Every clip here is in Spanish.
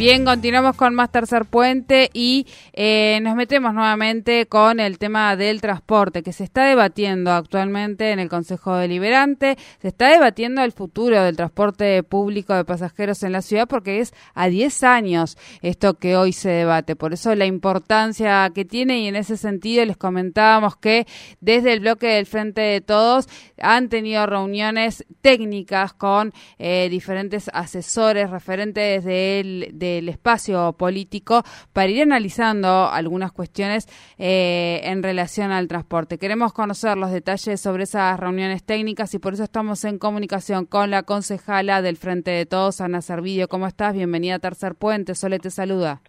Bien, continuamos con más Tercer Puente y eh, nos metemos nuevamente con el tema del transporte que se está debatiendo actualmente en el Consejo Deliberante. Se está debatiendo el futuro del transporte público de pasajeros en la ciudad porque es a 10 años esto que hoy se debate. Por eso la importancia que tiene y en ese sentido les comentábamos que desde el bloque del Frente de Todos han tenido reuniones técnicas con eh, diferentes asesores referentes del, de el espacio político para ir analizando algunas cuestiones eh, en relación al transporte. Queremos conocer los detalles sobre esas reuniones técnicas y por eso estamos en comunicación con la concejala del Frente de Todos, Ana Servidio. ¿Cómo estás? Bienvenida a Tercer Puente. Sole te saluda.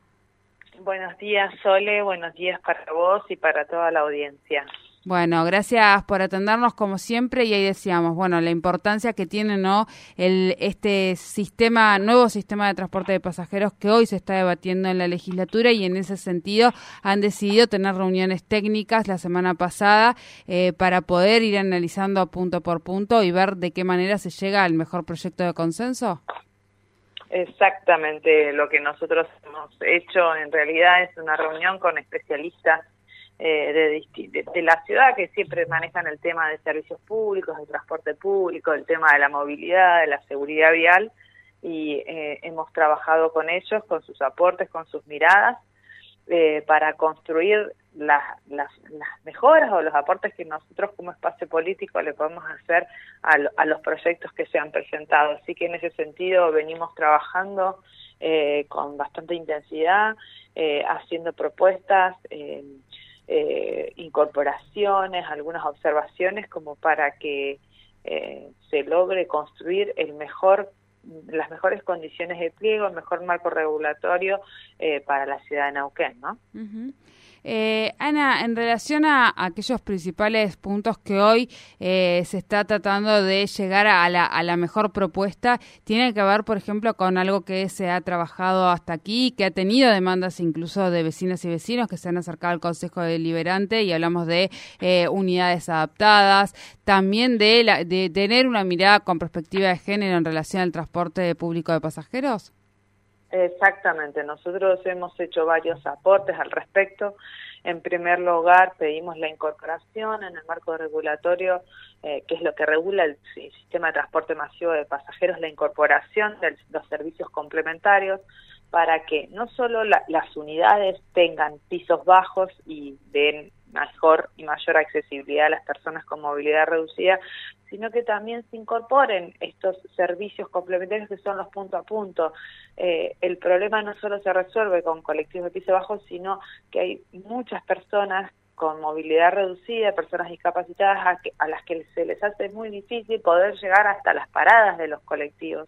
Buenos días, Sole. Buenos días para vos y para toda la audiencia. Bueno, gracias por atendernos como siempre y ahí decíamos, bueno, la importancia que tiene no el este sistema nuevo sistema de transporte de pasajeros que hoy se está debatiendo en la legislatura y en ese sentido han decidido tener reuniones técnicas la semana pasada eh, para poder ir analizando punto por punto y ver de qué manera se llega al mejor proyecto de consenso. Exactamente, lo que nosotros hemos hecho en realidad es una reunión con especialistas eh, de, de, la ciudad que siempre manejan el tema de servicios públicos, del transporte público, el tema de la movilidad, de la seguridad vial y eh, hemos trabajado con ellos, con sus aportes, con sus miradas eh, para construir las, las, mejoras o los aportes que nosotros como espacio político le podemos hacer a, a los proyectos que se han presentado. Así que en ese sentido venimos trabajando con bastante intensidad, haciendo propuestas. Eh, incorporaciones, algunas observaciones como para que eh, se logre construir el mejor las mejores condiciones de pliego, el mejor marco regulatorio eh, para la ciudad de Neuquén, ¿no? Eh, Ana, en relación a, aquellos principales puntos que hoy eh, se está tratando de llegar a la, mejor propuesta, tiene que ver, por ejemplo, con algo que se ha trabajado hasta aquí, que ha tenido demandas incluso de vecinas y vecinos que se han acercado al Consejo Deliberante y hablamos de eh, unidades adaptadas, también de, la, de tener una mirada con perspectiva de género en relación al transporte público de pasajeros. Exactamente, nosotros hemos hecho varios aportes al respecto. En primer lugar, pedimos la incorporación en el marco regulatorio, eh, que es lo que regula el sistema de transporte masivo de pasajeros, la incorporación de los servicios complementarios para que no solo las unidades tengan pisos bajos y den mejor y mayor accesibilidad a las personas con movilidad reducida, sino que también se incorporen estos servicios complementarios que son los punto a punto. Eh, el problema no solo se resuelve con colectivos de piso bajo, sino que hay muchas personas con movilidad reducida, personas discapacitadas a, a las que se les hace muy difícil poder llegar hasta las paradas de los colectivos.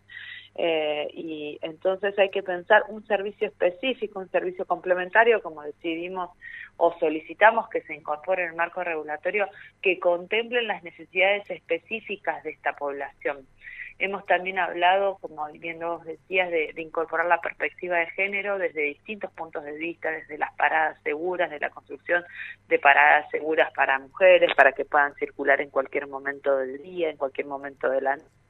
Eh, y entonces hay que pensar un servicio específico, un servicio complementario, como decidimos o solicitamos que se incorpore en el marco regulatorio, que contemplen las necesidades específicas de esta población. Hemos también hablado, como bien vos decías, de, de, incorporar la perspectiva de género desde distintos puntos de vista, desde las paradas seguras, de la construcción de paradas seguras para mujeres, para que puedan circular en cualquier momento del día, en cualquier momento de la noche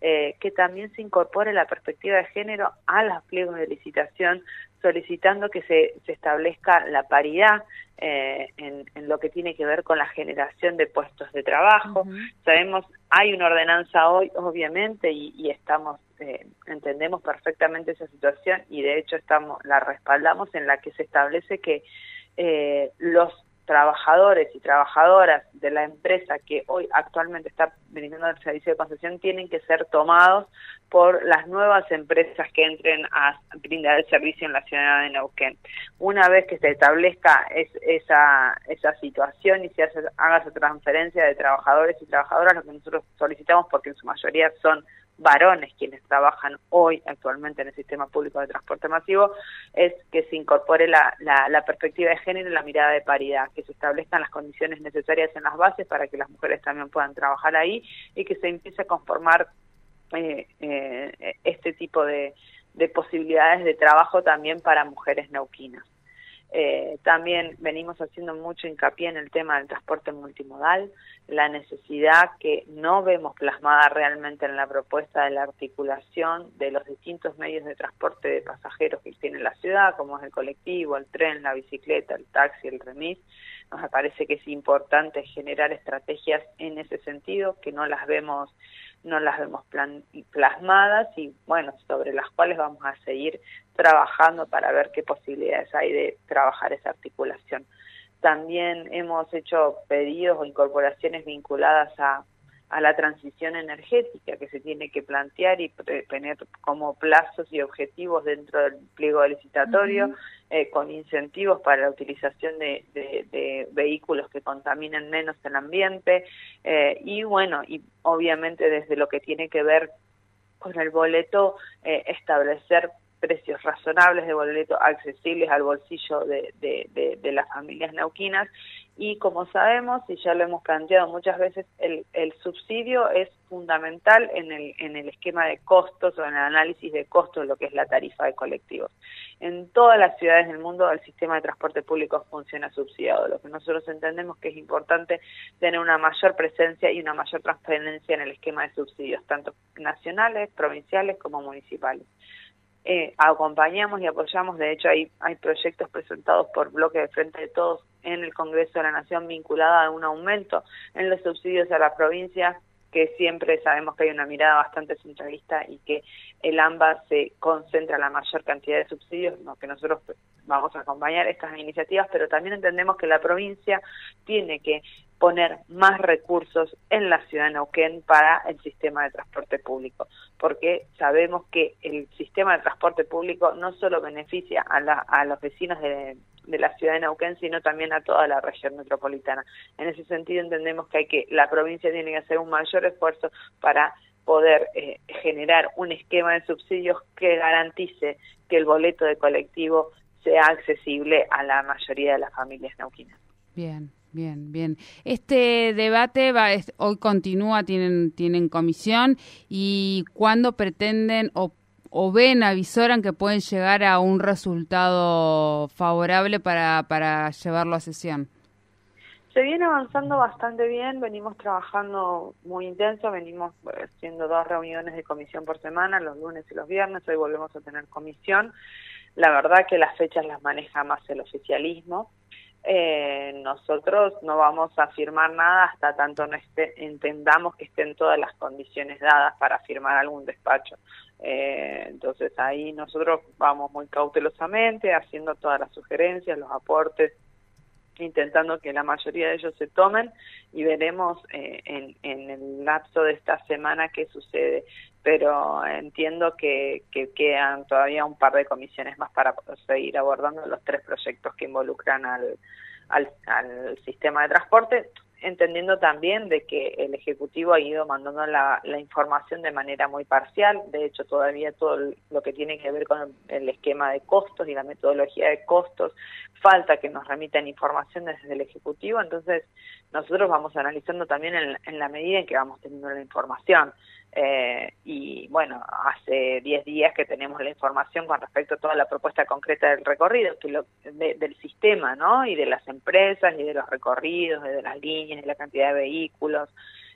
eh, que también se incorpore la perspectiva de género a los pliegos de licitación, solicitando que se, se establezca la paridad eh, en, en, lo que tiene que ver con la generación de puestos de trabajo. Sabemos, hay una ordenanza hoy, obviamente, y, y estamos, eh, entendemos perfectamente esa situación y de hecho estamos, la respaldamos en la que se establece que eh, los trabajadores y trabajadoras de la empresa que hoy actualmente está brindando el servicio de concesión tienen que ser tomados por las nuevas empresas que entren a brindar el servicio en la ciudad de Neuquén. Una vez que se establezca es, esa, esa situación y se hace, haga esa transferencia de trabajadores y trabajadoras, lo que nosotros solicitamos, porque en su mayoría son varones quienes trabajan hoy actualmente en el sistema público de transporte masivo, es que se incorpore la, la, perspectiva de género y la mirada de paridad, que se establezcan las condiciones necesarias en las bases para que las mujeres también puedan trabajar ahí y que se empiece a conformar eh, eh, este tipo de, de posibilidades de trabajo también para mujeres neuquinas. Eh, también venimos haciendo mucho hincapié en el tema del transporte multimodal, la necesidad que no vemos plasmada realmente en la propuesta de la articulación de los distintos medios de transporte de pasajeros que tiene la ciudad, como es el colectivo, el tren, la bicicleta, el taxi, el remis. Nos parece que es importante generar estrategias en ese sentido, que no las vemos no las vemos plasmadas y bueno, sobre las cuales vamos a seguir trabajando para ver qué posibilidades hay de trabajar esa articulación. También hemos hecho pedidos o incorporaciones vinculadas a a la transición energética que se tiene que plantear y tener como plazos y objetivos dentro del pliego licitatorio, eh, con incentivos para la utilización de, vehículos que contaminen menos el ambiente eh, y bueno, y obviamente desde lo que tiene que ver con el boleto, eh, establecer precios razonables de boleto accesibles al bolsillo de, de, de, las familias neuquinas y como sabemos y ya lo hemos planteado muchas veces el, el subsidio es fundamental en el, en el esquema de costos o en el análisis de costos lo que es la tarifa de colectivos. En todas las ciudades del mundo el sistema de transporte público funciona subsidiado, lo que nosotros entendemos que es importante tener una mayor presencia y una mayor transparencia en el esquema de subsidios, tanto nacionales, provinciales como municipales. Eh, acompañamos y apoyamos, de hecho hay, hay proyectos presentados por Bloque de Frente de Todos en el Congreso de la Nación vinculada a un aumento en los subsidios a la provincia, que siempre sabemos que hay una mirada bastante centralista y que el AMBA se concentra la mayor cantidad de subsidios, que nosotros vamos a acompañar estas iniciativas, pero también entendemos que la provincia tiene que poner más recursos en la ciudad de Neuquén para el sistema de transporte público, porque sabemos que el sistema de transporte público no solo beneficia a, a los vecinos de, la ciudad de Neuquén, sino también a toda la región metropolitana. En ese sentido entendemos que hay que la provincia tiene que hacer un mayor esfuerzo para poder eh, generar un esquema de subsidios que garantice que el boleto de colectivo sea accesible a la mayoría de las familias neuquinas. Bien. Bien, bien. Este debate va, hoy continúa, tienen, tienen comisión y cuándo pretenden o, o, ven, avisoran que pueden llegar a un resultado favorable para, para llevarlo a sesión. Se viene avanzando bastante bien, venimos trabajando muy intenso, venimos eh, haciendo dos reuniones de comisión por semana, los lunes y los viernes, hoy volvemos a tener comisión. La verdad que las fechas las maneja más el oficialismo eh, nosotros no vamos a firmar nada hasta tanto no entendamos que estén todas las condiciones dadas para firmar algún despacho. Eh, entonces ahí nosotros vamos muy cautelosamente haciendo todas las sugerencias, los aportes intentando que la mayoría de ellos se tomen y veremos eh, en, en, el lapso de esta semana qué sucede. Pero entiendo que, que, quedan todavía un par de comisiones más para seguir abordando los tres proyectos que involucran al, al, al sistema de transporte entendiendo también de que el Ejecutivo ha ido mandando la, información de manera muy parcial, de hecho todavía todo lo que tiene que ver con el, esquema de costos y la metodología de costos, falta que nos remitan información desde el Ejecutivo, entonces nosotros vamos analizando también en la medida en que vamos teniendo la información. Eh, y bueno, hace 10 días que tenemos la información con respecto a toda la propuesta concreta del recorrido, que lo, del sistema, ¿no? Y de las empresas, y de los recorridos, y de las líneas, y la cantidad de vehículos.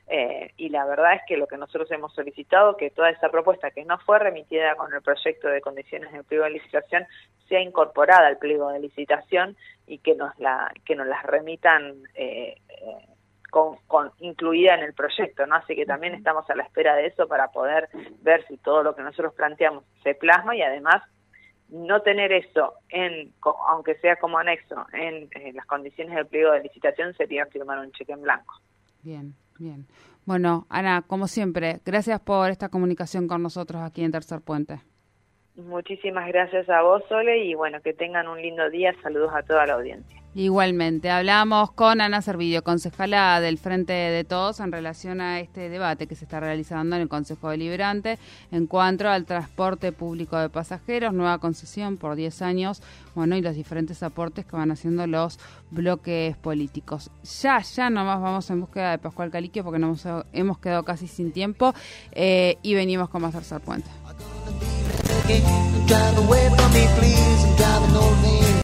Eh, y la verdad es que lo que nosotros hemos solicitado, que toda esa propuesta que no fue remitida con el proyecto de condiciones de pliego de licitación sea incorporada al pliego de licitación y que nos la que nos las remitan eh, eh con, incluida en el proyecto, ¿no? Así que también estamos a la espera de eso para poder ver si todo lo que nosotros planteamos se plasma y además no tener eso en aunque sea como anexo en, las condiciones del pliego de licitación sería firmar un cheque en blanco. Bien, bien. Bueno, Ana, como siempre, gracias por esta comunicación con nosotros aquí en Tercer Puente. Muchísimas gracias a vos, Sole, y bueno, que tengan un lindo día. Saludos a toda la audiencia. Igualmente, hablamos con Ana Servillo, concejala del Frente de Todos, en relación a este debate que se está realizando en el Consejo Deliberante en cuanto al transporte público de pasajeros, nueva concesión por 10 años, bueno, y los diferentes aportes que van haciendo los bloques políticos. Ya, ya nomás vamos en búsqueda de Pascual Caliquio porque nos hemos quedado casi sin tiempo eh, y venimos con más tercer puente.